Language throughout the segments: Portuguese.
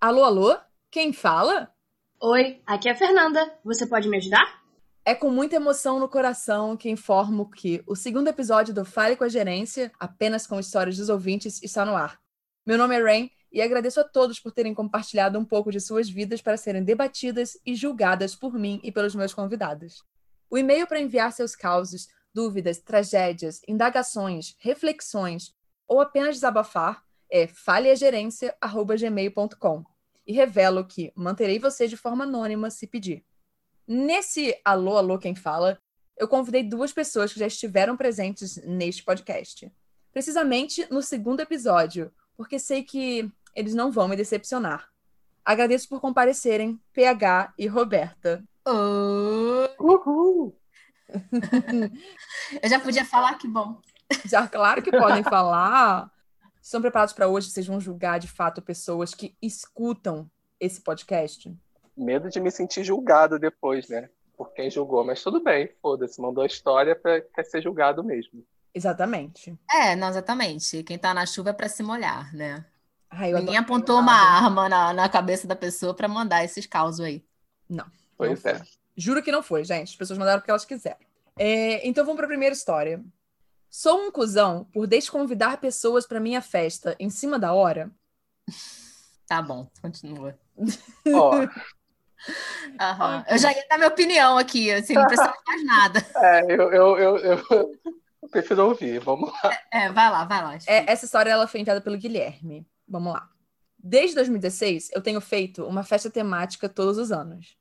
Alô, alô? Quem fala? Oi, aqui é a Fernanda. Você pode me ajudar? É com muita emoção no coração que informo que o segundo episódio do Fale com a Gerência, apenas com histórias dos ouvintes, está no ar. Meu nome é Rain e agradeço a todos por terem compartilhado um pouco de suas vidas para serem debatidas e julgadas por mim e pelos meus convidados. O e-mail para enviar seus causos, dúvidas, tragédias, indagações, reflexões ou apenas desabafar é faleagerência.gmail.com e revelo que manterei você de forma anônima se pedir. Nesse Alô, Alô, quem fala, eu convidei duas pessoas que já estiveram presentes neste podcast. Precisamente no segundo episódio, porque sei que eles não vão me decepcionar. Agradeço por comparecerem, PH e Roberta. Oi! Uhul! eu já podia falar que bom. Já, claro que podem falar. Estão preparados para hoje? Vocês vão julgar de fato pessoas que escutam esse podcast? Medo de me sentir julgado depois, né? Por quem julgou, mas tudo bem, foda-se, mandou a história para quer ser julgado mesmo. Exatamente. É, não, exatamente. Quem tá na chuva é para se molhar, né? Ai, Ninguém apontou uma arma na, na cabeça da pessoa para mandar esses causos aí. Não. Pois não é. Juro que não foi, gente. As pessoas mandaram porque elas quiseram. É, então vamos para a primeira história. Sou um cuzão por desconvidar pessoas para minha festa em cima da hora? Tá bom, continua. Ó, Aham. Eu já ia dar minha opinião aqui, assim, não precisa mais nada. é, eu, eu, eu, eu, eu prefiro ouvir, vamos lá. É, vai lá, vai lá. É, essa história ela foi enviada pelo Guilherme. Vamos lá. Desde 2016, eu tenho feito uma festa temática todos os anos.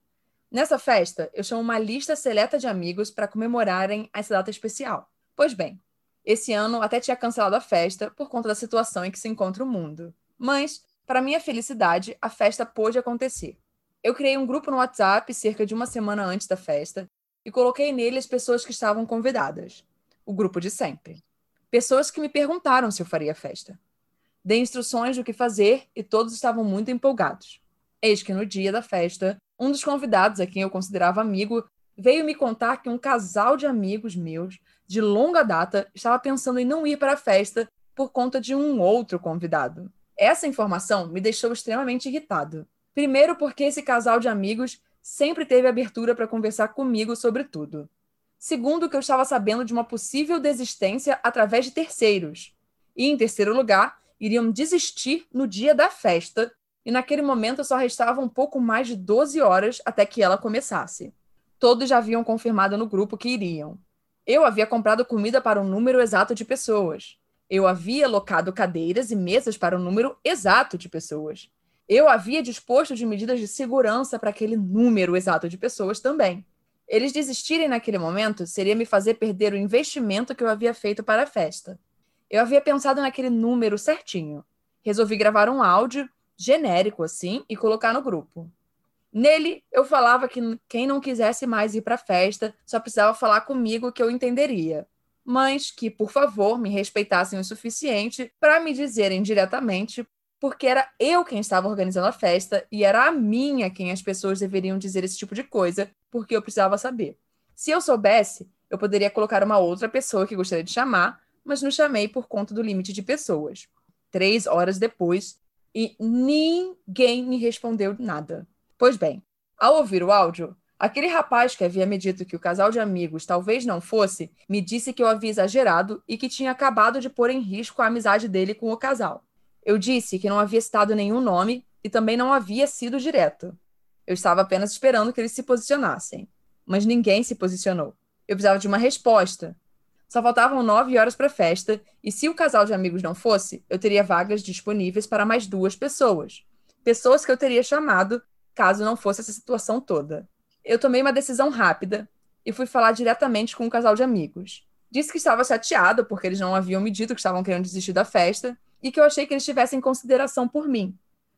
Nessa festa, eu chamo uma lista seleta de amigos para comemorarem essa data especial. Pois bem, esse ano até tinha cancelado a festa por conta da situação em que se encontra o mundo. Mas, para minha felicidade, a festa pôde acontecer. Eu criei um grupo no WhatsApp cerca de uma semana antes da festa e coloquei nele as pessoas que estavam convidadas. O grupo de sempre. Pessoas que me perguntaram se eu faria a festa. Dei instruções do que fazer e todos estavam muito empolgados. Eis que no dia da festa, um dos convidados, a quem eu considerava amigo, veio me contar que um casal de amigos meus de longa data estava pensando em não ir para a festa por conta de um outro convidado. Essa informação me deixou extremamente irritado. Primeiro, porque esse casal de amigos sempre teve abertura para conversar comigo sobre tudo. Segundo, que eu estava sabendo de uma possível desistência através de terceiros. E, em terceiro lugar, iriam desistir no dia da festa, e naquele momento só restava um pouco mais de 12 horas até que ela começasse. Todos já haviam confirmado no grupo que iriam. Eu havia comprado comida para um número exato de pessoas. Eu havia alocado cadeiras e mesas para um número exato de pessoas. Eu havia disposto de medidas de segurança para aquele número exato de pessoas também. Eles desistirem naquele momento seria me fazer perder o investimento que eu havia feito para a festa. Eu havia pensado naquele número certinho. Resolvi gravar um áudio genérico assim e colocar no grupo. Nele, eu falava que quem não quisesse mais ir para a festa só precisava falar comigo que eu entenderia, mas que, por favor, me respeitassem o suficiente para me dizerem diretamente porque era eu quem estava organizando a festa e era a minha quem as pessoas deveriam dizer esse tipo de coisa, porque eu precisava saber. Se eu soubesse, eu poderia colocar uma outra pessoa que gostaria de chamar, mas não chamei por conta do limite de pessoas. Três horas depois, e ninguém me respondeu nada. Pois bem, ao ouvir o áudio, aquele rapaz que havia me dito que o casal de amigos talvez não fosse, me disse que eu havia exagerado e que tinha acabado de pôr em risco a amizade dele com o casal. Eu disse que não havia citado nenhum nome e também não havia sido direto. Eu estava apenas esperando que eles se posicionassem. Mas ninguém se posicionou. Eu precisava de uma resposta. Só faltavam nove horas para a festa, e se o casal de amigos não fosse, eu teria vagas disponíveis para mais duas pessoas. Pessoas que eu teria chamado caso não fosse essa situação toda. Eu tomei uma decisão rápida e fui falar diretamente com um casal de amigos. Disse que estava chateado porque eles não haviam me dito que estavam querendo desistir da festa e que eu achei que eles tivessem consideração por mim.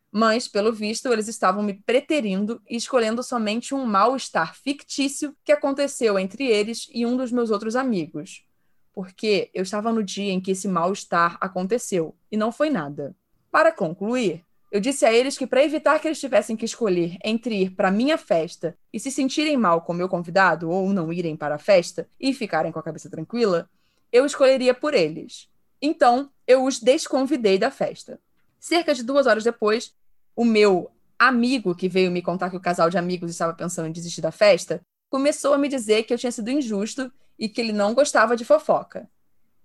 Mas, pelo visto, eles estavam me preterindo e escolhendo somente um mal-estar fictício que aconteceu entre eles e um dos meus outros amigos. Porque eu estava no dia em que esse mal-estar aconteceu e não foi nada. Para concluir, eu disse a eles que, para evitar que eles tivessem que escolher entre ir para minha festa e se sentirem mal com meu convidado, ou não irem para a festa e ficarem com a cabeça tranquila, eu escolheria por eles. Então, eu os desconvidei da festa. Cerca de duas horas depois, O meu amigo que veio me contar que o casal de amigos estava pensando em desistir da festa começou a me dizer que eu tinha sido injusto e que ele não gostava de fofoca.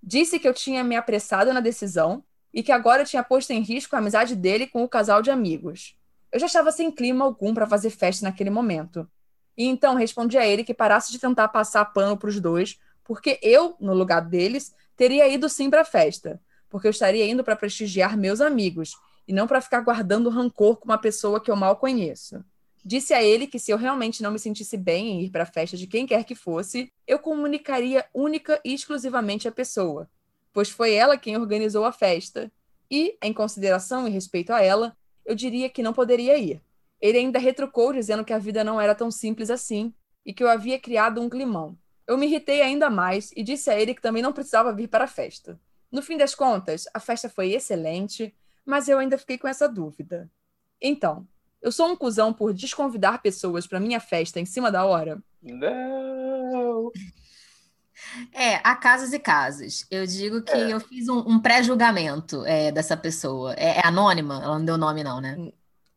Disse que eu tinha me apressado na decisão e que agora tinha posto em risco a amizade dele com o casal de amigos. Eu já estava sem clima algum para fazer festa naquele momento. E então respondi a ele que parasse de tentar passar pano para os dois, porque eu, no lugar deles, teria ido sim para a festa, porque eu estaria indo para prestigiar meus amigos e não para ficar guardando rancor com uma pessoa que eu mal conheço. Disse a ele que se eu realmente não me sentisse bem em ir para a festa de quem quer que fosse, eu comunicaria única e exclusivamente à pessoa, pois foi ela quem organizou a festa. E, em consideração e respeito a ela, eu diria que não poderia ir. Ele ainda retrucou dizendo que a vida não era tão simples assim e que eu havia criado um climão. Eu me irritei ainda mais e disse a ele que também não precisava vir para a festa. No fim das contas, a festa foi excelente, mas eu ainda fiquei com essa dúvida. Então, eu sou um cuzão por desconvidar pessoas para minha festa em cima da hora? Não! É, há casos e casos. Eu digo que é. eu fiz um, um pré-julgamento é, dessa pessoa. É, é, anônima? Ela não deu nome, não, né?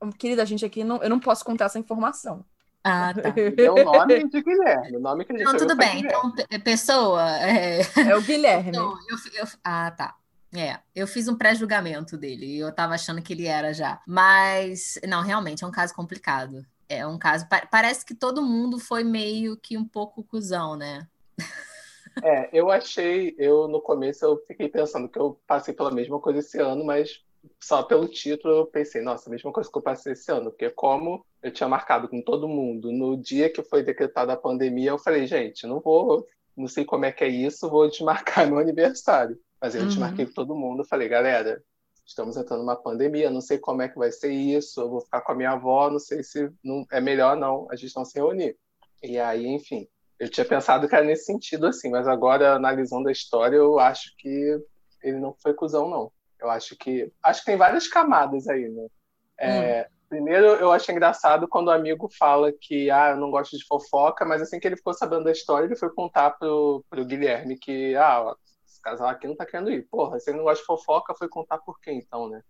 Hum, querida, a gente aqui, não, eu não posso contar essa informação. Ah, tá. É o nome de Guilherme. O nome que a gente Não, tudo bem. Então, pessoa. É, é o Guilherme. Então, eu, eu, ah, tá. É, eu fiz um pré-julgamento dele e eu tava achando que ele era já. Mas, não, realmente é um caso complicado. É um caso. Parece que todo mundo foi meio que um pouco cuzão, né? É, eu achei, eu no começo eu fiquei pensando que eu passei pela mesma coisa esse ano, mas só pelo título eu pensei, nossa, a mesma coisa que eu passei esse ano, porque como eu tinha marcado com todo mundo no dia que foi decretada a pandemia, eu falei, gente, não vou, não sei como é que é isso, vou desmarcar meu aniversário. Mas eu uhum. desmarquei com todo mundo, falei, galera, estamos entrando numa pandemia, não sei como é que vai ser isso, eu vou ficar com a minha avó, não sei se não, é melhor não a gente não se reunir. E aí, enfim, eu tinha pensado que era nesse sentido assim, mas agora analisando a história, eu acho que ele não foi cuzão não. Eu acho que acho que tem várias camadas aí, né? É, hum. Primeiro, eu achei engraçado quando o amigo fala que ah, eu não gosto de fofoca, mas assim que ele ficou sabendo da história, ele foi contar pro, pro Guilherme que ah, esse casal aqui não tá querendo ir. Porra, se ele não gosta de fofoca, foi contar por quê então, né?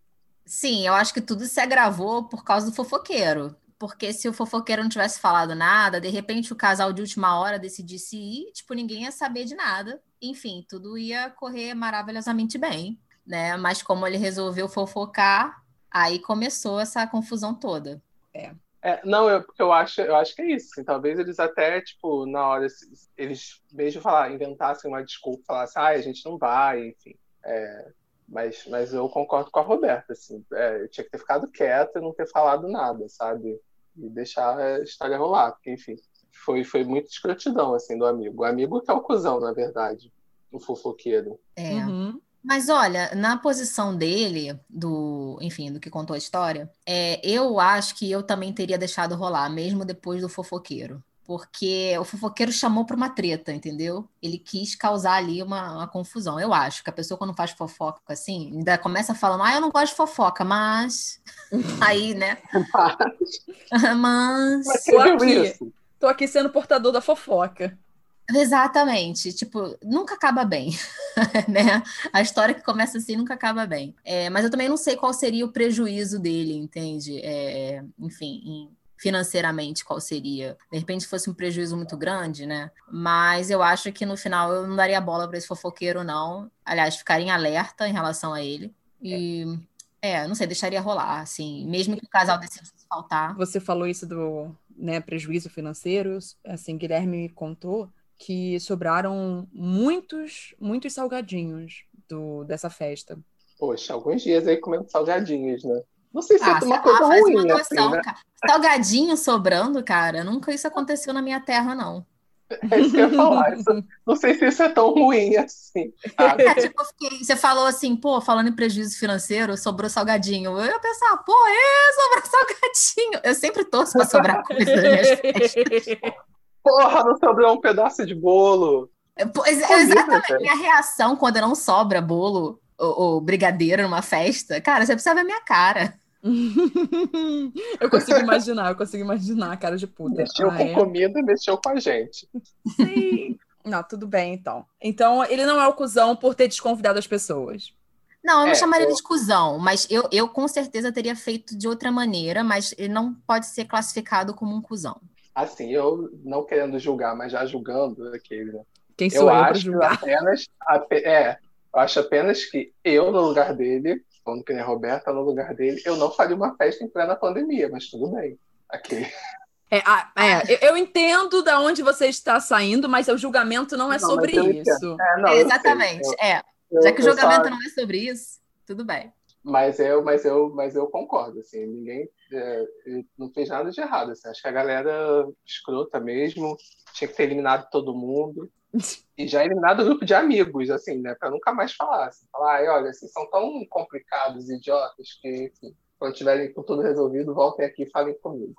Sim, eu acho que tudo se agravou por causa do fofoqueiro. Porque se o fofoqueiro não tivesse falado nada, de repente o casal de última hora decidisse ir, tipo, ninguém ia saber de nada. Enfim, tudo ia correr maravilhosamente bem, né? Mas como ele resolveu fofocar, aí começou essa confusão toda. É. É, não, eu, eu, acho, eu acho que é isso. Assim, talvez eles até, tipo, na hora, eles mesmo falar, inventassem uma desculpa, falassem, ah, a gente não vai, enfim. É, mas, mas eu concordo com a Roberta, assim. É, eu tinha que ter ficado quieto e não ter falado nada, sabe? E deixar a história rolar, porque, enfim, foi, foi muito escrotidão, assim, do amigo. O amigo que é o cuzão, na verdade, o fofoqueiro. É. Uhum. Mas olha, na posição dele, do, enfim, do que contou a história, é, eu acho que eu também teria deixado rolar, mesmo depois do fofoqueiro. Porque o fofoqueiro chamou para uma treta, entendeu? Ele quis causar ali uma, uma, confusão. Eu acho que a pessoa, quando faz fofoca assim, ainda começa falando, ah, eu não gosto de fofoca, mas. Aí, né? mas. mas tô aqui, tô aqui sendo portador da fofoca. Exatamente, tipo, nunca acaba bem, né? A história que começa assim nunca acaba bem. É, mas eu também não sei qual seria o prejuízo dele, entende? É, enfim, em, financeiramente qual seria. De repente se fosse um prejuízo muito grande, né? Mas eu acho que no final eu não daria bola para esse fofoqueiro, não. Aliás, ficaria em alerta em relação a ele. E. É, não sei, deixaria rolar, assim, mesmo que o casal decidisse faltar. Você falou isso do né, prejuízo financeiro, assim, Guilherme me contou que sobraram muitos, muitos salgadinhos do, dessa festa. Poxa, alguns dias aí comendo salgadinhos, né? Não sei se ah, é uma coisa ah, ruim. Uma assim, noção, né? Salgadinho sobrando, cara, nunca isso aconteceu na minha terra, não. É isso que eu ia falar. Isso, não sei se isso é tão ruim assim. É, tipo, fiquei, você falou assim, pô, falando em prejuízo financeiro, sobrou salgadinho. Eu ia pensar, pô, é, sobrou salgadinho. Eu sempre torço pra sobrar coisa nas minhas festas. Porra, não sobrou um pedaço de bolo. Pois, exatamente. Minha reação quando não sobra bolo ou, ou brigadeiro numa festa, cara, você precisa ver a minha cara. eu consigo imaginar, eu consigo imaginar a cara de puta. Mexeu ah, com é? comida e mexeu com a gente. Sim. Não, tudo bem, então. Então, ele não é o cuzão por ter desconvidado as pessoas. Não, eu não É, chamaria eu- ele de cuzão, mas eu, eu com certeza teria feito de outra maneira, mas ele não pode ser classificado como um cuzão. Assim, eu não querendo julgar, mas já julgando aquele, né? Quem Eu sou eu, pra acho julgar? apenas, ape- é, eu acho apenas que eu, no lugar dele, falando que nem a Roberta, no lugar dele, eu não faria uma festa em plena pandemia, mas tudo bem. Aqui. É, é, eu, entendo da onde você está saindo, mas o julgamento não é Não, sobre isso. É, não, Exatamente, eu- é. eu- Já que o julgamento só- não é sobre isso, tudo bem. Mas eu, mas eu, mas eu concordo, assim, ninguém é, não fez nada de errado, assim, acho que a galera escrota mesmo, tinha que ter eliminado todo mundo e já eliminado o grupo de amigos, assim, né, para nunca mais falar, assim, falar, "Ai, olha, vocês são tão complicados, idiotas, que, enfim, quando tiverem com tudo resolvido, voltem aqui e falem comigo.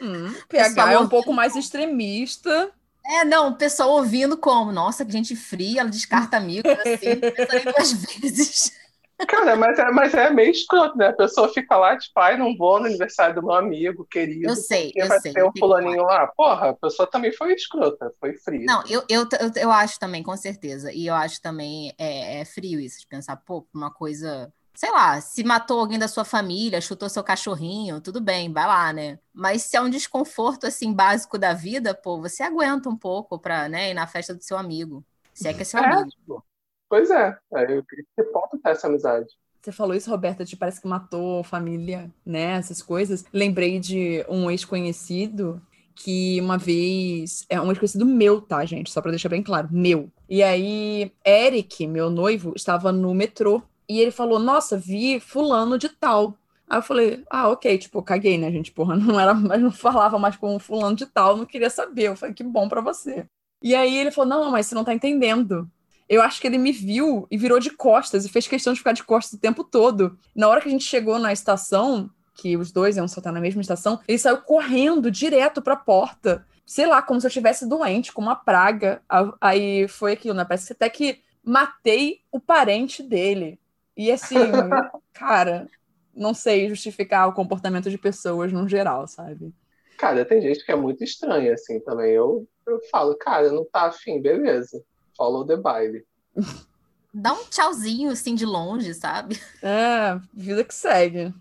Hum, Pessoal PH é um pouco mais extremista. É, não, o pessoal ouvindo como, nossa, que gente fria, ela descarta amigos, assim, duas vezes. Cara, mas é, mas é meio escroto, né? A pessoa fica lá, tipo, ai, não vou no aniversário do meu amigo querido. Eu sei, eu vai sei. ter um fulaninho lá. Porra, a pessoa também foi escrota, foi fria. Não, eu, eu, eu, eu acho também, com certeza. E eu acho também é, é frio isso, de pensar, pô, uma coisa. Sei lá, se matou alguém da sua família, chutou seu cachorrinho, tudo bem, vai lá, né? Mas se é um desconforto, assim, básico da vida, pô, você aguenta um pouco pra, né, ir na festa do seu amigo. Se é que é seu É, amigo. Pois é. é que ponto tá essa amizade? Você falou isso, Roberta, de parece que matou família, né? Essas coisas. Lembrei de um ex-conhecido que uma vez. É um ex-conhecido meu, tá, gente? Só pra deixar bem claro, meu. E aí, Eric, meu noivo, estava no metrô. E ele falou: Nossa, vi fulano de tal. Aí eu falei, ah, ok, tipo, caguei, né, gente? Porra, não era, mas não falava mais com fulano de tal, não queria saber. Eu falei, que bom pra você. E aí ele falou: não, mas você não tá entendendo. Eu acho que ele me viu e virou de costas e fez questão de ficar de costas o tempo todo. Na hora que a gente chegou na estação, que os dois iam soltar na mesma estação, ele saiu correndo direto pra porta. Sei lá, como se eu estivesse doente, com uma praga. A- Aí foi aquilo, né? Parece que até que matei o parente dele. E assim, cara, não sei justificar o comportamento de pessoas no geral, sabe? Cara, tem gente que é muito estranha, assim, também. Eu, eu falo, cara, não tá afim, beleza. Follow the baile. Dá um tchauzinho, assim, de longe, sabe? É, vida que segue.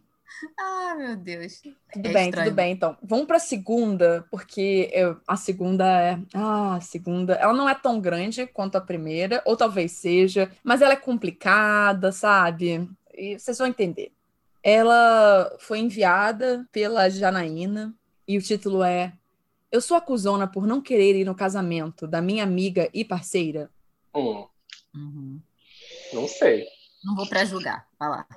Ah, meu Deus. Tudo É bem, estranho. tudo bem, então. Vamos pra segunda, porque eu- a segunda é. Ah, a segunda. Ela não é tão grande quanto a primeira, ou talvez seja, mas ela é complicada, sabe? E vocês vão entender. Ela foi enviada pela Janaína, e o título é Eu sou acusona por não querer ir no casamento da minha amiga e parceira. Hum, Uhum. não sei. Não vou pra julgar. Vai lá.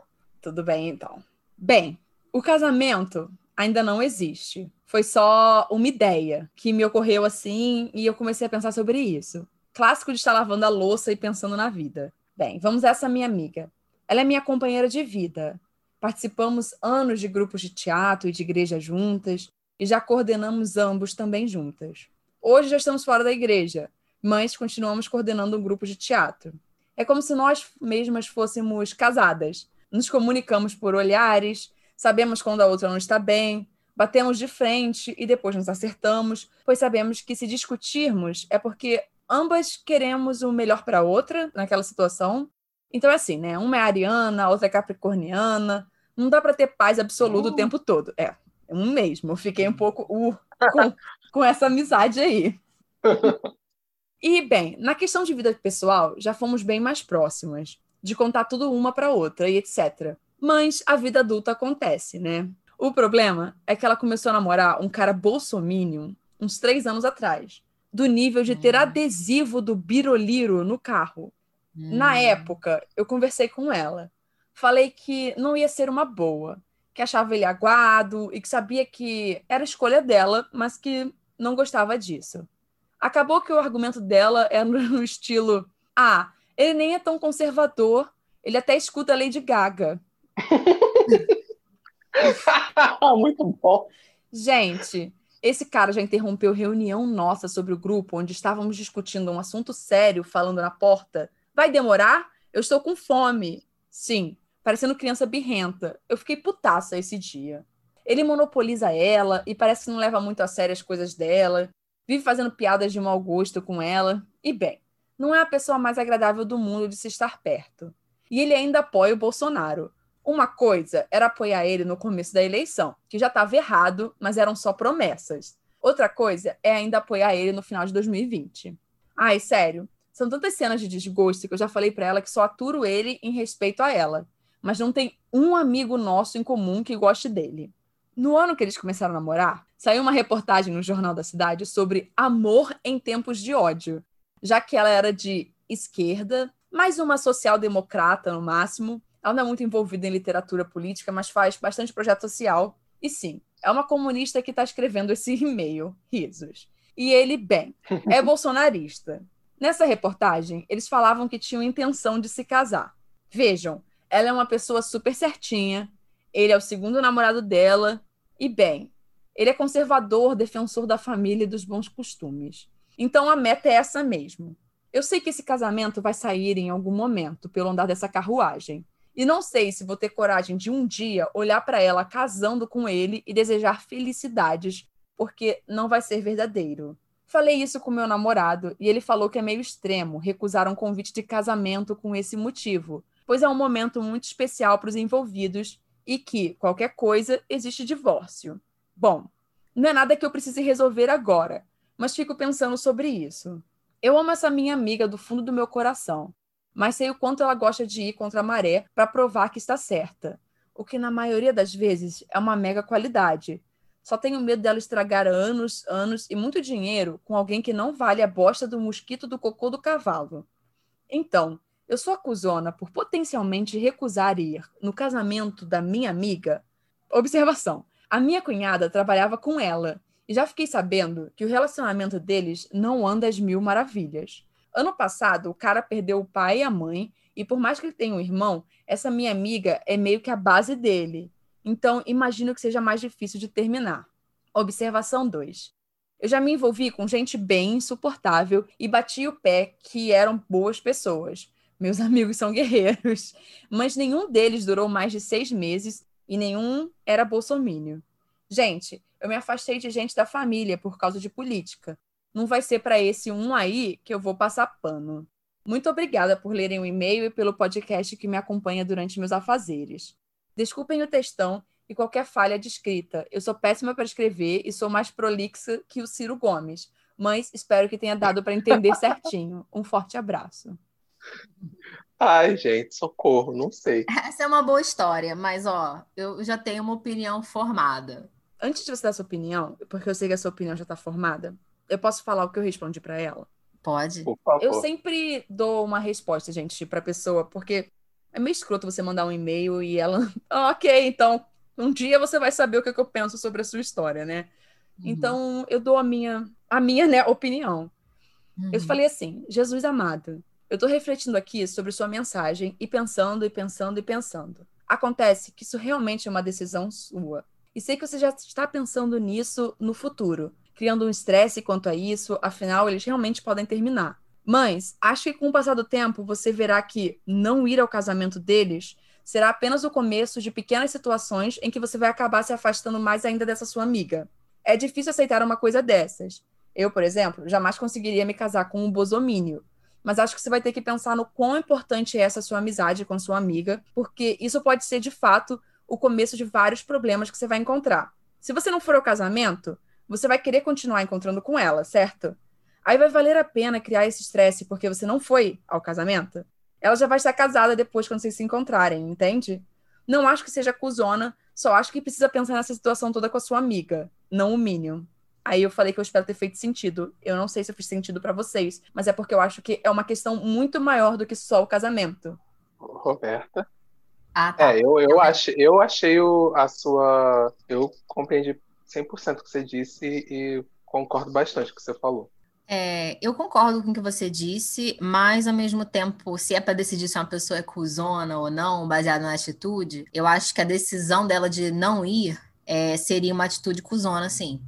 Tudo bem, então. Bem, o casamento ainda não existe. Foi só uma ideia que me ocorreu assim e eu comecei a pensar sobre isso. Clássico de estar lavando a louça e pensando na vida. Bem, vamos a essa minha amiga. Ela é minha companheira de vida. Participamos anos de grupos de teatro e de igreja juntas e já coordenamos ambos também juntas. Hoje já estamos fora da igreja, mas continuamos coordenando um grupo de teatro. É como se nós mesmas fôssemos casadas. Nos comunicamos por olhares, sabemos quando a outra não está bem, batemos de frente e depois nos acertamos, pois sabemos que se discutirmos é porque ambas queremos o melhor para a outra naquela situação. Então é assim, né? Uma é ariana, a outra é capricorniana. Não dá para ter paz absoluta o Uh. tempo todo. É, um mesmo. Eu fiquei um pouco uh, com, com essa amizade aí. E, bem, na questão de vida pessoal, já fomos bem mais próximas, de contar tudo uma para outra e etc. Mas a vida adulta acontece, né? O problema é que ela começou a namorar um cara bolsominion uns três anos atrás, do nível de ter Hum. adesivo do Biroliro no carro. Na Hum. época, eu conversei com ela. Falei que não ia ser uma boa, que achava ele aguado e que sabia que era escolha dela, mas que não gostava disso. Acabou que o argumento dela era no estilo: ah, ele nem é tão conservador, ele até escuta a Lady Gaga. Muito bom. Gente, esse cara já interrompeu reunião nossa sobre o grupo, onde estávamos discutindo um assunto sério, falando na porta. Vai demorar? Eu estou com fome. Sim, parecendo criança birrenta. Eu fiquei putaça esse dia. Ele monopoliza ela e parece que não leva muito a sério as coisas dela. Vive fazendo piadas de mau gosto com ela. E bem, não é a pessoa mais agradável do mundo de se estar perto. e ele ainda apoia o Bolsonaro. Uma coisa era apoiar ele no começo da eleição, que já estava errado, mas eram só promessas. Outra coisa é ainda apoiar ele no final de 2020. Ai, sério, são tantas cenas de desgosto que eu já falei para ela que só aturo ele em respeito a ela, mas não tem um amigo nosso em comum que goste dele. No ano que eles começaram a namorar, saiu uma reportagem no Jornal da Cidade sobre amor em tempos de ódio, já que ela era de esquerda, mais uma social-democrata no máximo. Ela não é muito envolvida em literatura política, mas faz bastante projeto social. E sim, é uma comunista que está escrevendo esse e-mail, risos. E ele, bem, é bolsonarista. Nessa reportagem, eles falavam que tinham intenção de se casar. Vejam, ela é uma pessoa super certinha, ele é o segundo namorado dela, e bem, ele é conservador, defensor da família e dos bons costumes. Então a meta é essa mesmo. Eu sei que esse casamento vai sair em algum momento pelo andar dessa carruagem. E não sei se vou ter coragem de um dia olhar para ela casando com ele e desejar felicidades, porque não vai ser verdadeiro. Falei isso com meu namorado e ele falou que é meio extremo recusar um convite de casamento com esse motivo, pois é um momento muito especial para os envolvidos e que, qualquer coisa, existe divórcio. Bom, não é nada que eu precise resolver agora, mas fico pensando sobre isso. Eu amo essa minha amiga do fundo do meu coração, mas sei o quanto ela gosta de ir contra a maré para provar que está certa, o que na maioria das vezes é uma mega qualidade. Só tenho medo dela estragar anos, anos e muito dinheiro com alguém que não vale a bosta do mosquito do cocô do cavalo. Então, eu sou acusona por potencialmente recusar ir no casamento da minha amiga. Observação: a minha cunhada trabalhava com ela e já fiquei sabendo que o relacionamento deles não anda às mil maravilhas. Ano passado, o cara perdeu o pai e a mãe, e por mais que ele tenha um irmão, essa minha amiga é meio que a base dele. Então, imagino que seja mais difícil de terminar. Observação 2. Eu já me envolvi com gente bem insuportável e bati o pé que eram boas pessoas. Meus amigos são guerreiros. Mas nenhum deles durou mais de seis meses e nenhum era bolsomínio. Gente, eu me afastei de gente da família por causa de política. Não vai ser para esse um aí que eu vou passar pano. Muito obrigada por lerem o e-mail e pelo podcast que me acompanha durante meus afazeres. Desculpem o textão e qualquer falha de escrita. Eu sou péssima para escrever e sou mais prolixa que o Ciro Gomes, mas espero que tenha dado para entender certinho. Um forte abraço. Ai, gente, socorro, não sei. Essa é uma boa história, mas ó, eu já tenho uma opinião formada. Antes de você dar sua opinião, porque eu sei que a sua opinião já está formada, eu posso falar o que eu respondi para ela? Pode. Eu sempre dou uma resposta, gente, para pessoa, porque é meio escroto você mandar um e-mail e ela, ok, então um dia você vai saber o que, é que eu penso sobre a sua história, né? Uhum. Então eu dou a minha, a minha né, opinião. Uhum. Eu falei assim, Jesus amado, eu estou refletindo aqui sobre sua mensagem e pensando e pensando e pensando. Acontece que isso realmente é uma decisão sua. E sei que você já está pensando nisso no futuro, criando um estresse quanto a isso, afinal, eles realmente podem terminar. Mas acho que com o passar do tempo você verá que não ir ao casamento deles será apenas o começo de pequenas situações em que você vai acabar se afastando mais ainda dessa sua amiga. É difícil aceitar uma coisa dessas. Eu, por exemplo, jamais conseguiria me casar com um bosomínio, mas acho que você vai ter que pensar no quão importante é essa sua amizade com sua amiga, porque isso pode ser de fato o começo de vários problemas que você vai encontrar. Se você não for ao casamento, você vai querer continuar encontrando com ela, certo? Aí vai valer a pena criar esse estresse porque você não foi ao casamento? Ela já vai estar casada depois quando vocês se encontrarem, entende? Não acho que seja cuzona, só acho que precisa pensar nessa situação toda com a sua amiga, não o Minion. Aí eu falei que eu espero ter feito sentido. Eu não sei se eu fiz sentido para vocês, mas é porque eu acho que é uma questão muito maior do que só o casamento. Roberta? Ah, tá. É, eu, eu, achei, eu achei o, a sua. Eu compreendi 100% o que você disse e concordo bastante com o que você falou. É, eu concordo com o que você disse, mas ao mesmo tempo, se é para decidir se uma pessoa é cuzona ou não, baseado na atitude, eu acho que a decisão dela de não ir é, seria uma atitude cuzona, sim.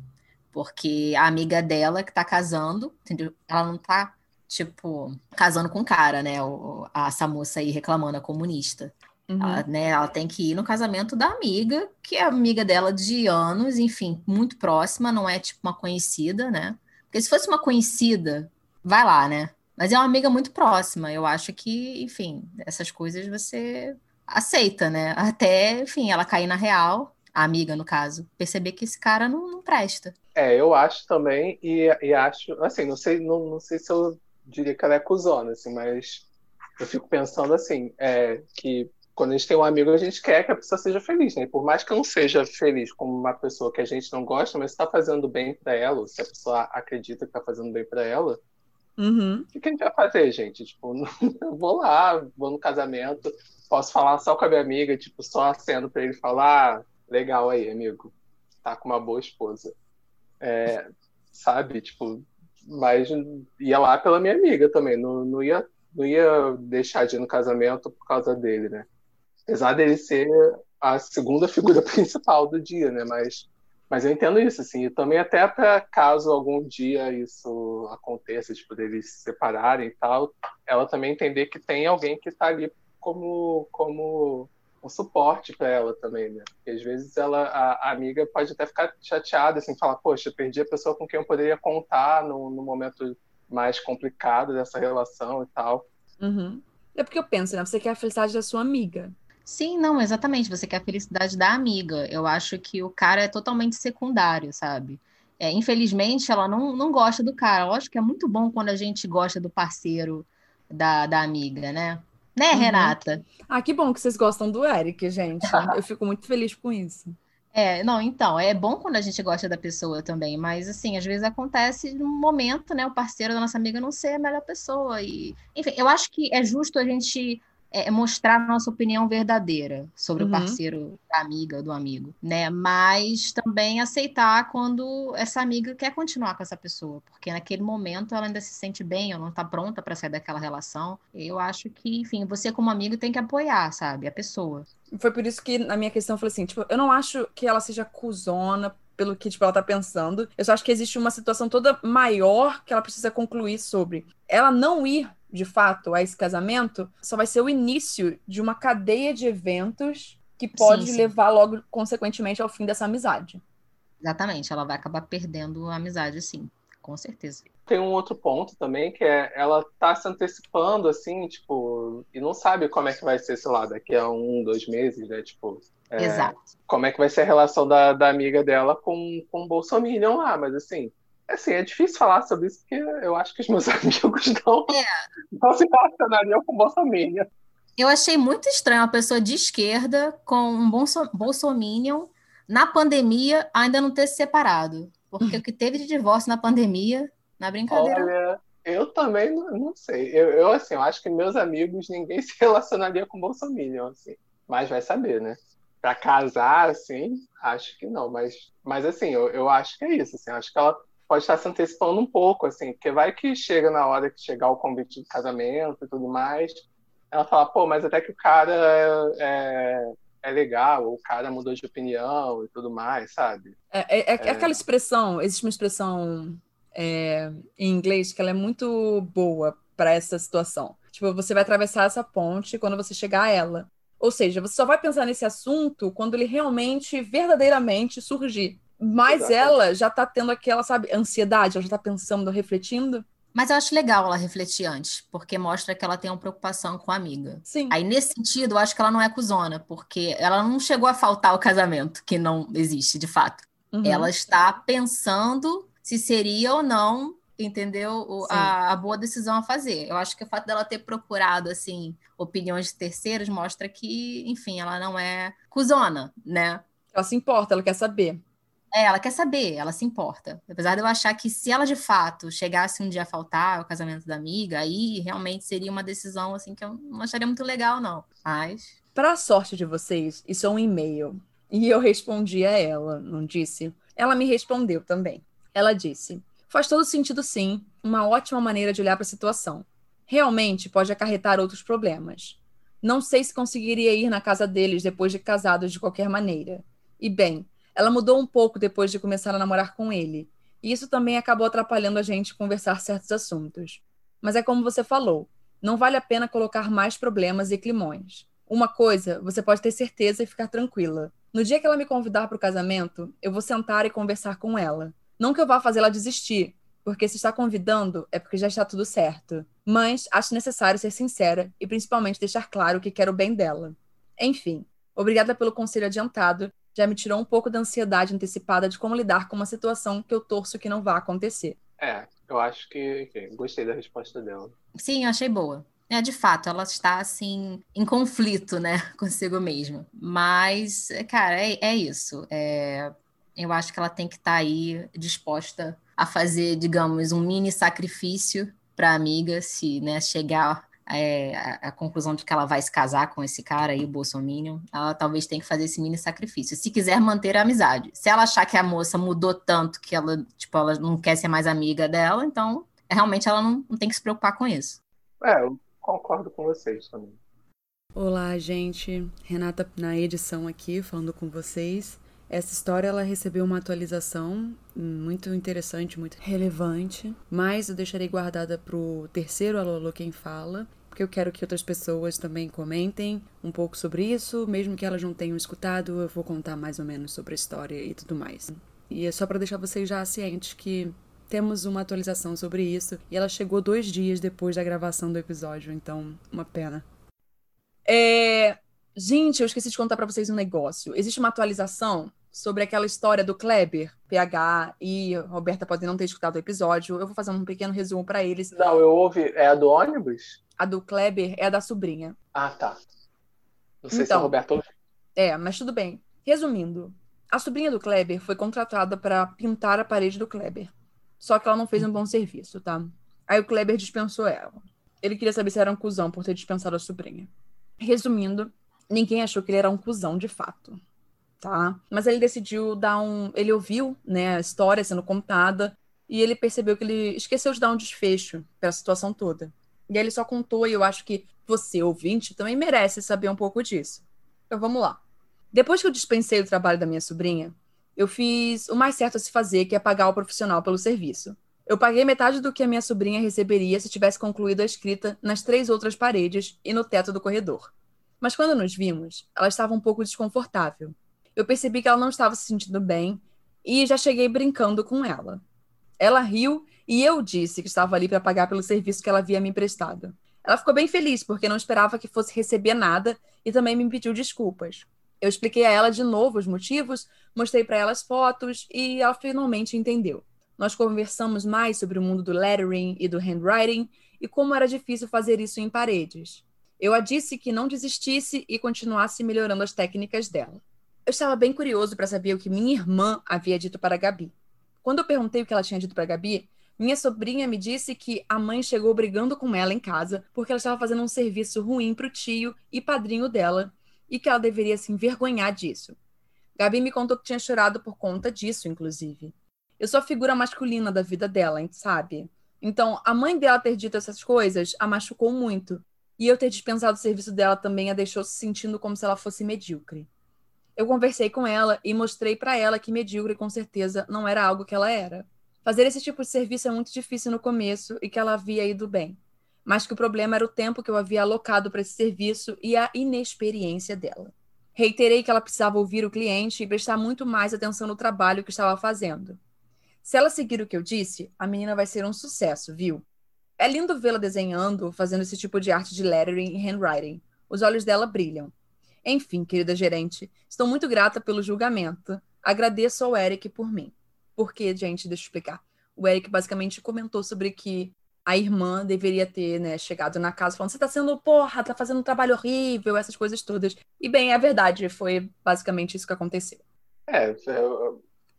Porque a amiga dela que tá casando, entendeu? Ela não tá, tipo, casando com o cara, né? O, essa moça aí reclamando, a comunista. Uhum. Ela, né, ela tem que ir no casamento da amiga, que é amiga dela de anos, enfim, muito próxima, não é tipo uma conhecida, né? Porque se fosse uma conhecida, vai lá, né? Mas é uma amiga muito próxima. Eu acho que, enfim, essas coisas você aceita, né? Até, enfim, ela cair na real, a amiga, no caso, perceber que esse cara não, não presta. É, eu acho também, e, e acho, assim, não sei, não, não sei se eu diria que ela é cuzona, assim, mas eu fico pensando assim, é, que quando a gente tem um amigo, a gente quer que a pessoa seja feliz, né? por mais que não seja feliz como uma pessoa que a gente não gosta, mas está fazendo bem para ela, ou se a pessoa acredita que está fazendo bem para ela, uhum. o que a gente vai fazer, gente? Tipo, eu vou lá, vou no casamento, posso falar só com a minha amiga, tipo, só acendo para ele falar, ah, legal aí, amigo, tá com uma boa esposa. É, sabe, tipo, mas ia lá pela minha amiga também, não, não, ia, não ia deixar de ir no casamento por causa dele, né? Apesar dele ser a segunda figura principal do dia, né? Mas, mas eu entendo isso, assim, e também até para caso algum dia isso aconteça, tipo, deles se separarem e tal, ela também entender que tem alguém que está ali como, como um suporte para ela também, né? Porque às vezes ela, a, a, amiga pode até ficar chateada, assim, falar, poxa, perdi a pessoa com quem eu poderia contar no, no momento mais complicado dessa relação e tal. Uhum. É porque eu penso, né? Você quer a felicidade da sua amiga. Sim, não, exatamente. Você quer a felicidade da amiga. Eu acho que o cara é totalmente secundário, sabe? É, infelizmente, ela não, não gosta do cara. Lógico que é muito bom quando a gente gosta do parceiro da, da amiga, né? Né, uhum. Renata? Ah, que bom que vocês gostam do Eric, gente. Eu fico muito feliz com isso. É, não, então, é bom quando a gente gosta da pessoa também, mas assim, às vezes acontece num momento, né, o parceiro da nossa amiga não ser a melhor pessoa e, enfim, eu acho que é justo a gente é, mostrar a nossa opinião verdadeira sobre uhum. o parceiro da amiga, do amigo, né? Mas também aceitar quando essa amiga quer continuar com essa pessoa, porque naquele momento ela ainda se sente bem ou não está pronta para sair daquela relação. Eu acho que, enfim, você como amigo tem que apoiar, sabe, a pessoa. Foi por isso que na minha questão eu falei assim, tipo, eu não acho que ela seja cuzona pelo que tipo, ela tá pensando. Eu só acho que existe uma situação toda maior que ela precisa concluir sobre. Ela não ir de fato, a esse casamento, só vai ser o início de uma cadeia de eventos que pode sim, sim. levar logo, consequentemente, ao fim dessa amizade. Exatamente, ela vai acabar perdendo a amizade, sim, com certeza. Tem um outro ponto também, que é ela tá se antecipando, assim, tipo, e não sabe como é que vai ser, sei lá, daqui a um, dois meses, né? Tipo, é, Exato. Como é que vai ser a relação da, da amiga dela com, com o Bolsonaro lá, mas assim, Assim, é difícil falar sobre isso porque eu acho que os meus amigos não, é. não se relacionariam com Bolsonaro. Eu achei muito estranho uma pessoa de esquerda com um bolso, bolsominion na pandemia ainda não ter se separado. Porque o que teve de divórcio na pandemia, na brincadeira. Olha, eu também não, não sei. Eu, eu, assim, eu acho que meus amigos, ninguém se relacionaria com Bolsonaro, assim. Mas vai saber, né? Pra casar, assim, acho que não. Mas, mas assim, eu, eu acho que é isso. Assim, acho que ela pode estar se antecipando um pouco, assim, porque vai que chega na hora que chegar o convite de casamento e tudo mais, ela fala, pô, mas até que o cara é, é, é legal, o cara mudou de opinião e tudo mais, sabe? É, é, é, é. aquela expressão, existe uma expressão é, em inglês que ela é muito boa para essa situação. Tipo, você vai atravessar essa ponte quando você chegar a ela. Ou seja, você só vai pensar nesse assunto quando ele realmente, verdadeiramente surgir. Mas Exato. ela já tá tendo aquela, sabe, ansiedade, ela já tá pensando, refletindo. Mas eu acho legal ela refletir antes, porque mostra que ela tem uma preocupação com a amiga. Sim. Aí, nesse sentido, eu acho que ela não é cuzona, porque ela não chegou a faltar o casamento, que não existe, de fato. Uhum. Ela está pensando se seria ou não, entendeu? a, a, boa decisão a fazer. Eu acho que o fato dela ter procurado, assim, opiniões de terceiros mostra que, enfim, ela não é cuzona, né? Ela se importa, ela quer saber. É, ela quer saber, ela se importa. Apesar de eu achar que se ela de fato chegasse um dia a faltar o casamento da amiga, aí realmente seria uma decisão assim que eu não acharia muito legal, não. Mas. Para a sorte de vocês, isso é um e-mail. E eu respondi a ela, não disse? Ela me respondeu também. Ela disse: Faz todo sentido, sim. Uma ótima maneira de olhar para a situação. Realmente pode acarretar outros problemas. Não sei se conseguiria ir na casa deles depois de casados de qualquer maneira. E bem, ela mudou um pouco depois de começar a namorar com ele, e isso também acabou atrapalhando a gente conversar certos assuntos. Mas é como você falou, não vale a pena colocar mais problemas e climões. Uma coisa, você pode ter certeza e ficar tranquila. No dia que ela me convidar para o casamento, eu vou sentar e conversar com ela. Não que eu vá fazê-la desistir, porque se está convidando é porque já está tudo certo. Mas acho necessário ser sincera e principalmente deixar claro que quero o bem dela. Enfim, obrigada pelo conselho adiantado. Já me tirou um pouco da ansiedade antecipada de como lidar com uma situação que eu torço que não vá acontecer. É, eu acho que, que gostei da resposta dela. Sim, achei boa. É, de fato, ela está assim em conflito, né, consigo mesma. Mas, cara, é, é isso. É, eu acho que ela tem que estar tá aí disposta a fazer, digamos, um mini sacrifício para a amiga, se né, chegar é, a, a, conclusão de que ela vai se casar com esse cara aí, o Bolsonaro, ela talvez tenha que fazer esse mini sacrifício. Se quiser manter a amizade. Se ela achar que a moça mudou tanto que ela, tipo, ela não quer ser mais amiga dela, então realmente ela não, não tem que se preocupar com isso. É, eu concordo com vocês também. Olá, gente. Renata na edição aqui, falando com vocês. Essa história ela recebeu uma atualização muito interessante, muito relevante, mas eu deixarei guardada pro terceiro Alô Quem Fala, porque eu quero que outras pessoas também comentem um pouco sobre isso, mesmo que elas não tenham escutado, eu vou contar mais ou menos sobre a história e tudo mais. E é só para deixar vocês já cientes que temos uma atualização sobre isso e ela chegou dois dias depois da gravação do episódio, então uma pena. É... Gente, eu esqueci de contar para vocês um negócio. Existe uma atualização sobre aquela história do Kleber, PH e Roberta podem não ter escutado o episódio. Eu vou fazer um pequeno resumo para eles. Não, eu ouvi. É a do ônibus? A do Kleber é a da sobrinha. Ah, tá. Não sei então, se a Roberta ouviu. É, mas tudo bem. Resumindo, a sobrinha do Kleber foi contratada para pintar a parede do Kleber. Só que ela não fez um bom serviço, tá? Aí o Kleber dispensou ela. Ele queria saber se era um cuzão por ter dispensado a sobrinha. Resumindo, ninguém achou que ele era um cuzão de fato tá? Mas ele decidiu dar um. Ele ouviu né, a história sendo contada e ele percebeu que ele esqueceu de dar um desfecho para a situação toda. E aí ele só contou, e eu acho que você, ouvinte, também merece saber um pouco disso. Então vamos lá. Depois que eu dispensei o trabalho da minha sobrinha, eu fiz o mais certo a se fazer, que é pagar o profissional pelo serviço. Eu paguei metade do que a minha sobrinha receberia se tivesse concluído a escrita nas três outras paredes e no teto do corredor. Mas quando nos vimos, ela estava um pouco desconfortável eu percebi que ela não estava se sentindo bem e já cheguei brincando com ela. Ela riu e eu disse que estava ali para pagar pelo serviço que ela havia me emprestado. Ela ficou bem feliz porque não esperava que fosse receber nada e também me pediu desculpas. Eu expliquei a ela de novo os motivos, mostrei para ela as fotos e ela finalmente entendeu. Nós conversamos mais sobre o mundo do lettering e do handwriting e como era difícil fazer isso em paredes. Eu a disse que não desistisse e continuasse melhorando as técnicas dela. Eu estava bem curioso para saber o que minha irmã havia dito para a Gabi. Quando eu perguntei o que ela tinha dito para a Gabi, minha sobrinha me disse que a mãe chegou brigando com ela em casa porque ela estava fazendo um serviço ruim para o tio e padrinho dela e que ela deveria se envergonhar disso. Gabi me contou que tinha chorado por conta disso, inclusive. Eu sou a figura masculina da vida dela, sabe? Então, a mãe dela ter dito essas coisas a machucou muito. E eu ter dispensado o serviço dela também a deixou se sentindo como se ela fosse medíocre. Eu conversei com ela e mostrei para ela que medíocre com certeza não era algo que ela era. Fazer esse tipo de serviço é muito difícil no começo e que ela havia ido bem, mas que o problema era o tempo que eu havia alocado para esse serviço e a inexperiência dela. Reiterei que ela precisava ouvir o cliente e prestar muito mais atenção no trabalho que estava fazendo. Se ela seguir o que eu disse, a menina vai ser um sucesso, viu? É lindo vê-la desenhando, fazendo esse tipo de arte de lettering e handwriting. Os olhos dela brilham. Enfim, querida gerente, estou muito grata pelo julgamento. Agradeço ao Eric por mim. Porque, gente, deixa eu explicar. O Eric basicamente comentou sobre que a irmã deveria ter, né, chegado na casa falando: você tá sendo, porra, tá fazendo um trabalho horrível, essas coisas todas. E, bem, é verdade, foi basicamente isso que aconteceu. É, foi,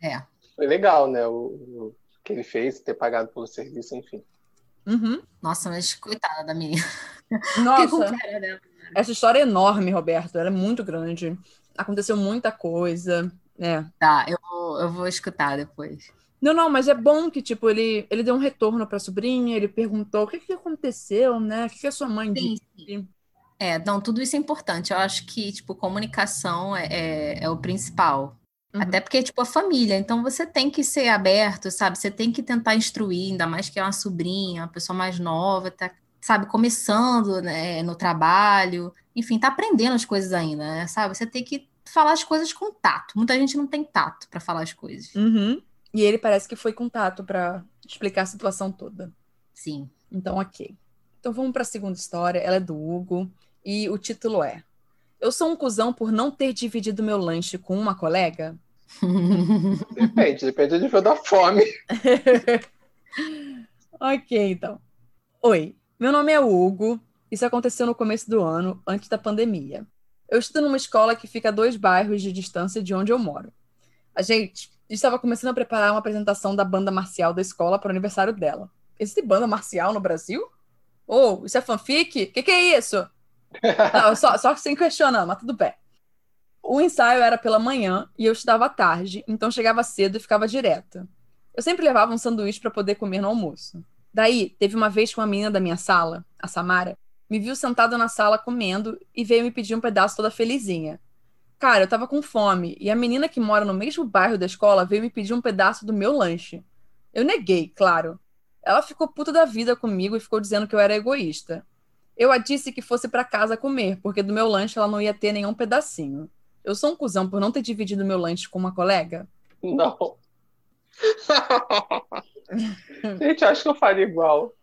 é. foi legal, né, o, o, que ele fez, ter pagado pelo serviço, enfim. Uhum. Nossa, mas coitada da menina. Nossa. Né? Essa história é enorme, Roberto. Ela é muito grande. Aconteceu muita coisa. É. Tá, eu vou, eu vou escutar depois. Não, não, mas é bom que, tipo, ele, ele deu um retorno para a sobrinha, ele perguntou o que, que aconteceu, né? O que, que a sua mãe sim, disse? Sim. É, não, tudo isso é importante. Eu acho que, tipo, comunicação é, é, é o principal. Uhum. Até porque, tipo, a família. Então, você tem que ser aberto, sabe? Você tem que tentar instruir, ainda mais que é uma sobrinha, uma pessoa mais nova, tá sabe, começando né, no trabalho, enfim, tá aprendendo as coisas ainda, né, sabe? Você tem que falar as coisas com tato. Muita gente não tem tato para falar as coisas. Uhum. E ele parece que foi com tato para explicar a situação toda. Sim. Então, ok. Então vamos para a segunda história. Ela é do Hugo e o título é: Eu sou um cuzão por não ter dividido meu lanche com uma colega? Depende, depende do nível da fome. ok, então. Oi, meu nome é Hugo. Isso aconteceu no começo do ano, antes da pandemia. Eu estudo numa escola que fica a dois bairros de distância de onde eu moro. A gente estava começando a preparar uma apresentação da banda marcial da escola para o aniversário dela. Existe banda marcial no Brasil? Ou oh, isso é fanfic? O que, que, é isso? Não, só, só sem questionar, mas tudo bem. O ensaio era pela manhã e eu estudava à tarde, então chegava cedo e ficava direto. Eu sempre levava um sanduíche para poder comer no almoço. Daí, teve uma vez que uma menina da minha sala, a Samara, me viu sentada na sala comendo e veio me pedir um pedaço toda felizinha. Cara, eu tava com fome e a menina que mora no mesmo bairro da escola veio me pedir um pedaço do meu lanche. Eu neguei, claro. Ela ficou puta da vida comigo e ficou dizendo que eu era egoísta. Eu a disse que fosse para casa comer, porque do meu lanche ela não ia ter nenhum pedacinho. Eu sou um cuzão por não ter dividido meu lanche com uma colega? Não. gente, acho que eu faria igual.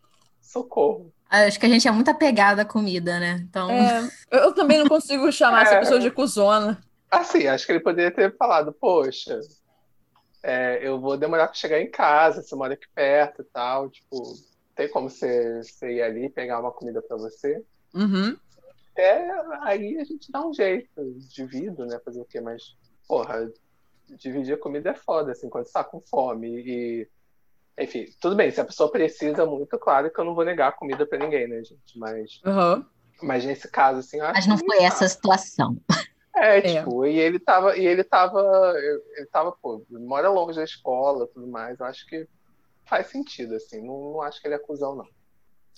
Socorro. Acho que a gente é muito apegada à comida, né? Então... É, eu também não consigo chamar é... essa pessoa de cuzona. Assim, acho que ele poderia ter falado, poxa, é, eu vou demorar para chegar em casa, você mora aqui perto e tal, tipo, tem como você, você ir ali pegar uma comida para você? Uhum. É, aí a gente dá um jeito, divido, né, fazer o quê, mas, porra, dividir a comida é foda, assim, quando você tá com fome e... Enfim, tudo bem, se a pessoa precisa muito, claro que eu não vou negar a comida para ninguém, né, gente, mas... Uhum. Mas nesse caso, assim... Mas não foi essa a situação. É, é, tipo, e ele tava, e ele tava, ele tava, pô, mora longe da escola tudo mais, eu acho que faz sentido, assim, não, não acho que ele é cuzão, não.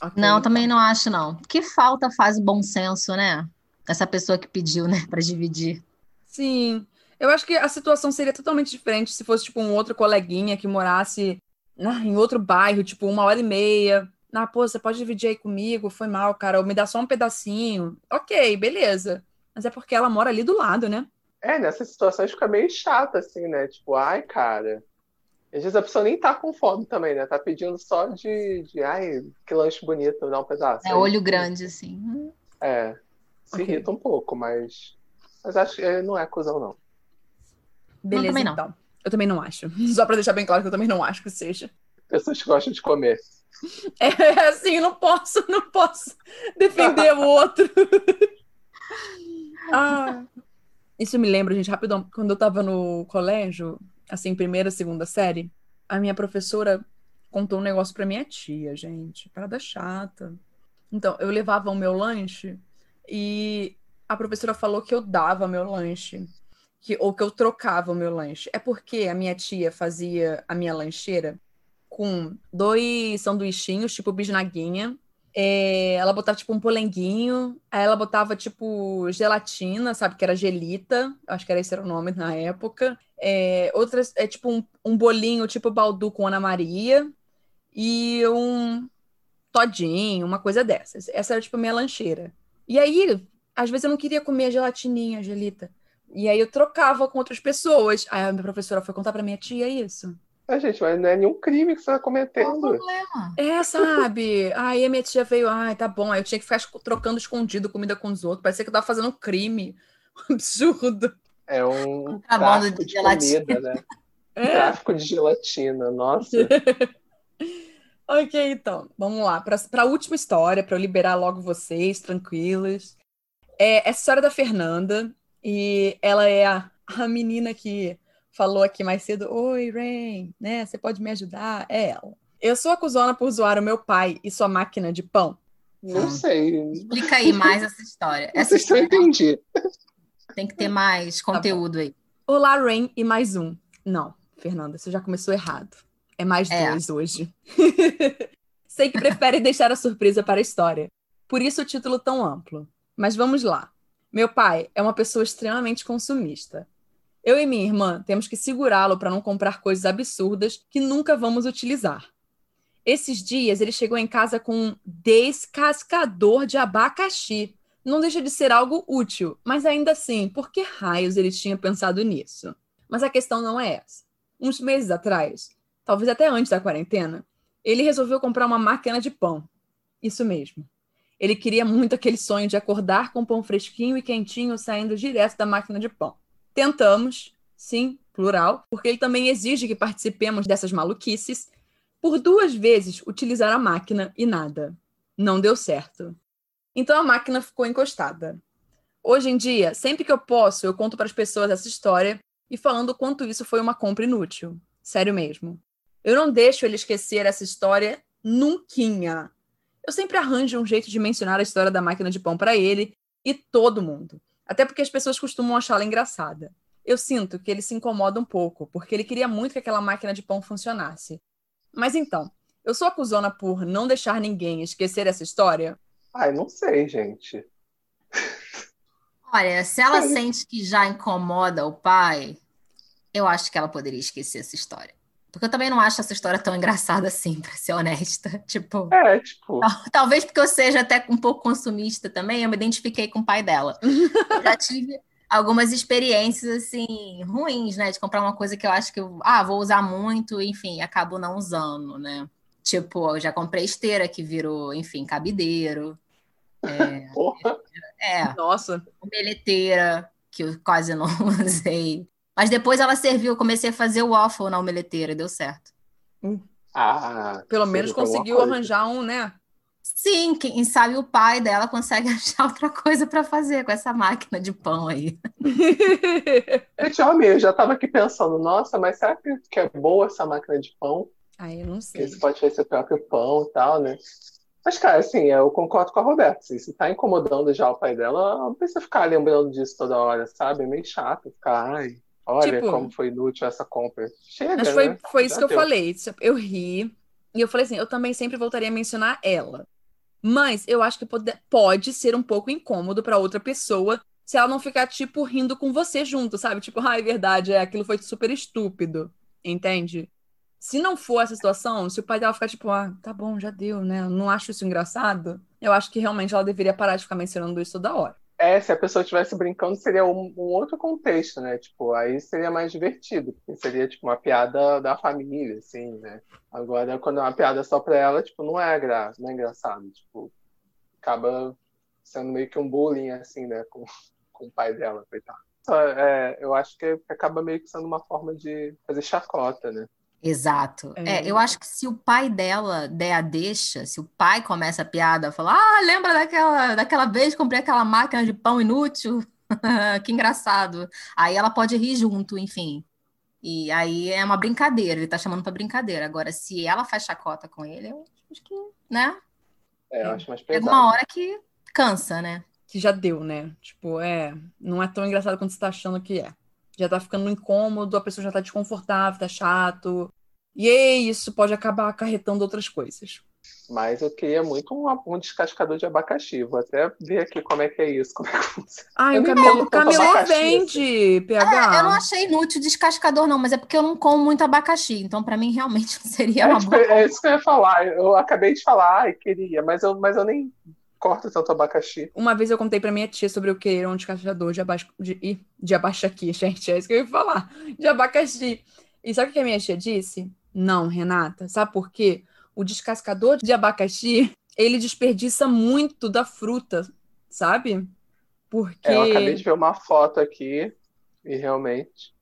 Okay. Não, também não acho, não. Que falta faz bom senso, né? Essa pessoa que pediu, né, para dividir. Sim, eu acho que a situação seria totalmente diferente se fosse, tipo, um outro coleguinha que morasse né, em outro bairro, tipo, uma hora e meia. Ah, pô, você pode dividir aí comigo? Foi mal, cara. Ou me dá só um pedacinho. Ok, beleza. Mas é porque ela mora ali do lado, né? É, nessas situações fica meio chato, assim, né? Tipo, ai, cara. Às vezes a pessoa nem tá com fome também, né? Tá pedindo só de, de ai, que lanche bonito, dá um pedaço. É olho grande, assim. É. Se okay. irrita um pouco, mas. Mas acho que não é cuzão, não. Beleza, não, também não. então. Eu também não acho. Só pra deixar bem claro que eu também não acho que seja. Pessoas que gostam de comer. É assim, eu não posso, não posso defender o outro. Ah, isso me lembra, gente, rapidão. Quando eu tava no colégio, assim, primeira, segunda série, a minha professora contou um negócio pra minha tia, gente. Parada chata. Então, eu levava o meu lanche e a professora falou que eu dava meu lanche. Que, ou que eu trocava o meu lanche. É porque a minha tia fazia a minha lancheira com dois sanduichinhos, tipo bisnaguinha, é, ela botava tipo um polenguinho, aí ela botava tipo gelatina, sabe? Que era gelita, acho que era esse era o nome na época. É, outras, é tipo um, um bolinho tipo baldu com Ana Maria e um todinho, uma coisa dessas. Essa era tipo minha lancheira. E aí, às vezes eu não queria comer a gelatininha, a gelita. E aí eu trocava com outras pessoas. Aí a minha professora foi contar pra minha tia isso. Ah, gente, mas não é nenhum crime que você está cometendo. Qual o problema? É, sabe? Aí a minha tia veio, ai, tá bom. Aí eu tinha que ficar trocando escondido comida com os outros. Parecia que eu tava fazendo um crime. absurdo. É um tráfico de, de comida, né? É. Tráfico de gelatina, nossa. ok, então, vamos lá. Para a última história, para eu liberar logo vocês, tranquilos. É essa história da Fernanda. E ela é a, a menina que falou aqui mais cedo: Oi, Rain, né? Você pode me ajudar? É ela. Eu sou acusada por zoar o meu pai e sua máquina de pão. Não sei. Explica aí mais essa história. Essa história eu entendi. Tem que ter mais tá conteúdo tá aí. Olá, Rain e mais um. Não, Fernanda, você já começou errado. É mais é. dois hoje. Sei que prefere deixar a surpresa para a história. Por isso o título tão amplo. Mas vamos lá. Meu pai é uma pessoa extremamente consumista. Eu e minha irmã temos que segurá-lo para não comprar coisas absurdas que nunca vamos utilizar. Esses dias ele chegou em casa com um descascador de abacaxi. Não deixa de ser algo útil, mas ainda assim, por que raios ele tinha pensado nisso? Mas a questão não é essa. Uns meses atrás, talvez até antes da quarentena, Ele resolveu comprar uma máquina de pão. Isso mesmo. Ele queria muito aquele sonho de acordar com pão fresquinho e quentinho saindo direto da máquina de pão. Tentamos, sim, plural, porque ele também exige que participemos dessas maluquices. Por duas vezes utilizar a máquina e nada. Não deu certo. Então a máquina ficou encostada. Hoje em dia, sempre que eu posso, eu conto para as pessoas essa história e falando o quanto isso foi uma compra inútil. Sério mesmo. Eu não deixo ele esquecer essa história nunca. Eu sempre arranjo um jeito de mencionar a história da máquina de pão para ele e todo mundo. Até porque as pessoas costumam achá-la engraçada. Eu sinto que ele se incomoda um pouco, porque ele queria muito que aquela máquina de pão funcionasse. Mas então, eu sou acusona por não deixar ninguém esquecer essa história? Ai, não sei, gente. Olha, se ela sente que já incomoda o pai, eu acho que ela poderia esquecer essa história. Porque eu também não acho essa história tão engraçada assim, pra ser honesta. Tipo. É, tipo. Talvez porque eu seja até um pouco consumista também, eu me identifiquei com o pai dela. eu já tive algumas experiências, assim, ruins, né? De comprar uma coisa que eu acho que eu ah, vou usar muito, enfim, acabo não usando, né? Tipo, eu já comprei esteira que virou, enfim, cabideiro. É, Porra. é. Nossa. Omeleteira, que eu quase não usei. Mas depois ela serviu, eu comecei a fazer o waffle na omeleteira, deu certo. Hum. Ah, Pelo menos conseguiu arranjar um, né? Sim, quem sabe o pai dela consegue achar outra coisa para fazer com essa máquina de pão aí. Gente, ó, eu já tava aqui pensando, nossa, mas será que é boa essa máquina de pão? Ah, eu não sei. Porque você pode fazer seu próprio pão e tal, né? Mas, cara, assim, eu concordo com a Roberta. Assim, se tá incomodando já o pai dela, não precisa ficar lembrando disso toda hora, sabe? É meio chato ficar, ai, Olha tipo, como foi inútil essa compra. Chega, mas foi, né? foi isso Já que deu. eu falei. Eu ri. E eu falei assim, eu também sempre voltaria a mencionar ela. Mas eu acho que pode, pode ser um pouco incômodo para outra pessoa se ela não ficar, tipo, rindo com você junto, sabe? Tipo, ah, é verdade, é, aquilo foi super estúpido. Entende? Se não for essa situação, se o pai dela ficar tipo, ah, tá bom, já deu, né? Eu não acho isso engraçado, eu acho que realmente ela deveria parar de ficar mencionando isso toda hora. É, se a pessoa estivesse brincando, seria um, um, outro contexto, né? Tipo, aí seria mais divertido, porque seria, tipo, uma piada da família, assim, né? Agora, quando é uma piada só pra ela, tipo, não é, gra não é engraçado. Tipo, acaba sendo meio que um bullying, assim, né? Com, com o pai dela, coitado. É, eu acho que acaba meio que sendo uma forma de fazer chacota, né? Exato. É. é. eu acho que se o pai dela der a deixa, se o pai começa a piada, falar, ah, lembra daquela, daquela vez que comprei aquela máquina de pão inútil? que engraçado. Aí ela pode rir junto, enfim. E aí é uma brincadeira, ele tá chamando para brincadeira. Agora, se ela faz chacota com ele, eu acho que, né? É, eu acho mais pesado. É uma hora que cansa, né? Que já deu, né? Tipo, é, não é tão engraçado quanto você tá achando que é já tá ficando incômodo, a pessoa já tá desconfortável, tá chato. E isso pode acabar acarretando outras coisas. Mas eu queria muito um, um descascador de abacaxi. Vou até ver aqui como é que é isso. Como é que funciona. Ai, o camelo, vende, assim. PH. É, eu não achei inútil descascador, não, mas é porque eu não como muito abacaxi. Então, para mim, realmente seria uma é, boa. É isso que eu ia falar. Eu acabei de falar, ai, queria, mas eu, mas eu nem corta tanto abacaxi. Uma vez eu contei pra minha tia sobre o que era um descascador de, aba... de... de abacaxi, gente. É isso que eu ia falar. De abacaxi. E sabe o que a minha tia disse? Não, Renata. Sabe por quê? O descascador de abacaxi, ele desperdiça muito da fruta, sabe? Porque. É, eu acabei de ver uma foto aqui e realmente.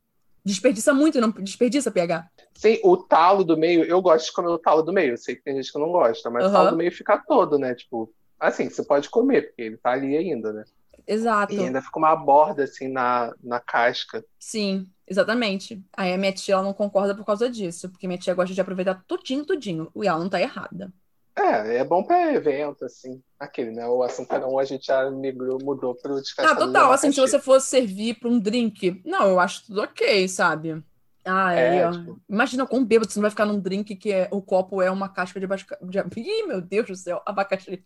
Desperdiça muito, não desperdiça, PH? Sim, o talo do meio, eu gosto de comer o talo do meio. Eu sei que tem gente que não gosta, mas uhum. o talo do meio fica todo, né? Tipo, Assim, você pode comer, porque ele tá ali ainda, né? Exato. E ainda fica uma borda, assim, na, na casca. Sim, exatamente. Aí a minha tia ela não concorda por causa disso, porque minha tia gosta de aproveitar tudinho, tudinho. E ela não tá errada. É, é bom pra evento, assim. Aquele, né? O açúcar a gente já migrou, mudou pro descascador. Ah, total. Assim, se você fosse servir pra um drink, não, eu acho tudo ok, sabe? Ah, é, é tipo... Imagina com bêbado, você não vai ficar num drink que é, o copo é uma casca de abacaxi. Ih, meu Deus do céu, abacaxi.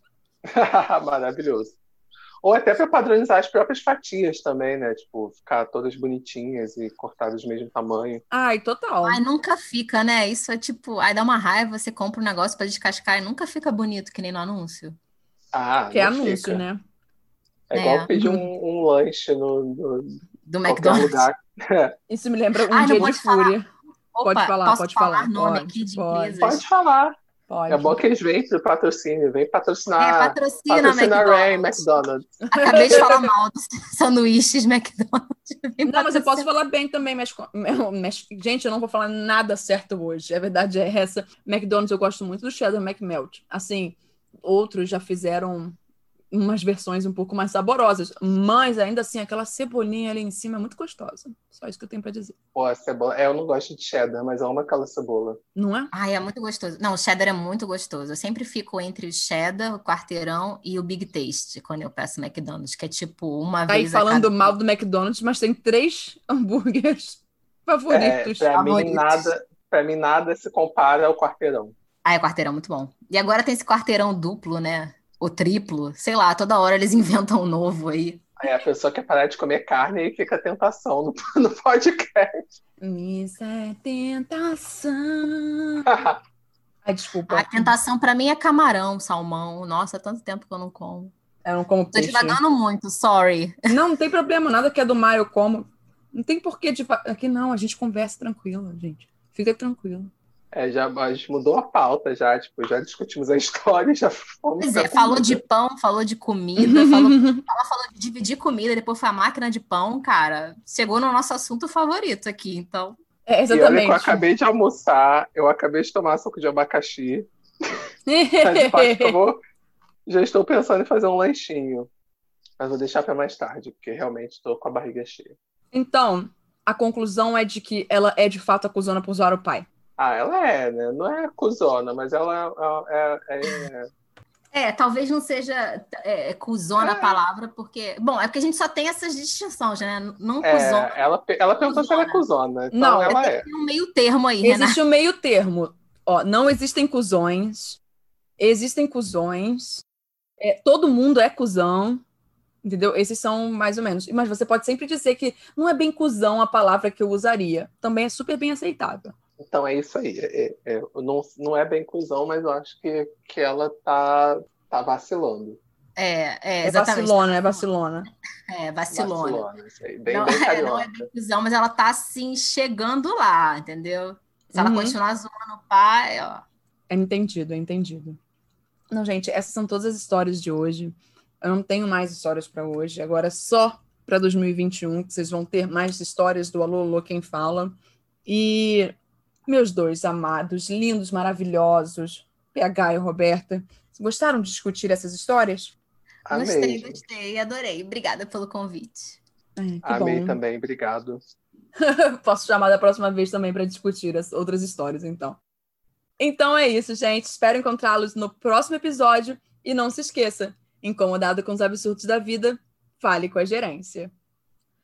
Maravilhoso. Ou até para padronizar as próprias fatias também, né? Tipo, ficar todas bonitinhas e cortadas do mesmo tamanho. Ai, total. Ai, nunca fica, né? Isso é tipo, aí dá uma raiva, você compra um negócio para descascar e nunca fica bonito, que nem no anúncio. Ah, que é anúncio, fica. né? É, é igual pedir um, um, lanche no, no do McDonald's. Lugar. Isso me lembra um Ai, dia de fúria. Opa, pode falar, pode falar. Nome pode, aqui de pode. pode falar. Pode. É bom que eles vêm pro patrocínio, vem patrocinar. É, patrocina, patrocina Ray McDonald's. McDonald's. Acabei de falar mal dos sanduíches McDonald's. Vem Não, mas eu posso falar bem também, mas, mas- gente, eu não vou falar nada certo hoje. A verdade é essa. McDonald's eu gosto muito do cheddar McMelt. Assim, outros já fizeram umas versões um pouco mais saborosas, mas ainda assim aquela cebolinha ali em cima é muito gostosa. Só isso que eu tenho pra dizer. Pô, a cebola. É, eu não gosto de cheddar, mas eu amo aquela cebola. Não é? Ai, é muito gostoso. Não, o cheddar é muito gostoso. Eu sempre fico entre o cheddar, o quarteirão e o Big Taste quando eu peço McDonald's, que é tipo uma Tá aí vez a falando cada... mal do McDonald's, mas tem três hambúrgueres É, favoritos. pra mim favoritos. nada, para mim nada se compara ao quarteirão. Ah, é quarteirão muito bom. E agora tem esse quarteirão duplo, né? Ou triplo, sei lá, toda hora eles inventam um novo aí. Aí a pessoa quer parar de comer carne e fica a tentação no, no podcast. Isso é tentação. Ai, desculpa. A tentação pra mim é camarão, salmão. Nossa, há tanto tempo que eu não como. Eu não como Tô peixe. divagando muito, sorry. Não, não tem problema, nada que é do mar eu como. Não tem porquê de. Aqui não, a gente conversa tranquilo, gente. Fica tranquilo. É, já, a gente mudou a pauta já, tipo, já discutimos a história, já fomos. Pois é, falou de pão, falou de comida, falou, ela falou de dividir comida, depois foi a máquina de pão, cara. Chegou no nosso assunto favorito aqui, então. É, E olha que exatamente. eu acabei de almoçar, eu acabei de tomar suco de abacaxi. Mas de vou- já estou pensando em fazer um lanchinho. Mas vou deixar para mais tarde, porque realmente estou com a barriga cheia. então, a conclusão é de que ela é de fato acusona por zoar o pai. Ah, ela é, né? Não é cuzona, mas ela é. é- é- É, talvez não seja é, cuzona a É. palavra, porque. Bom, é porque a gente só tem essas distinções, né? Não é, cuzona. ela, ela perguntou se ela é cuzona. Então Não, ela é. Tem um meio termo aí, Renato. Existe o meio termo. Ó, não existem cuzões. Existem cuzões. É, todo mundo é cuzão. Entendeu? Esses são mais ou menos. Mas você pode sempre dizer que não é bem cuzão a palavra que eu usaria. Também é super bem aceitável. Então é isso aí. É- é- não, não é bem cuzão, mas eu acho que, que ela tá, tá vacilando. É, é, É exatamente. vacilona, é vacilona. É, vacilona. Vacilona, isso aí. Bem, não, bem é, não é bem cuzão, mas ela tá assim, chegando lá, entendeu? Se ela Uhum. continuar zoando o pai, ó. É entendido, é entendido. Não, gente, essas são todas as histórias de hoje. Eu não tenho mais histórias para hoje. Agora é só para 2021 que vocês vão ter mais histórias do Alô Alô Quem Fala. E meus dois amados, lindos, maravilhosos, PH e Roberta, gostaram de discutir essas histórias? Gostei, Amei. gente. gostei, adorei. Obrigada pelo convite. É, que Amei bom. também, obrigado. Posso chamar da próxima vez também para discutir as outras histórias, então. Então é isso, gente. Espero encontrá-los no próximo episódio. E não se esqueça: incomodado com os absurdos da vida, fale com a gerência.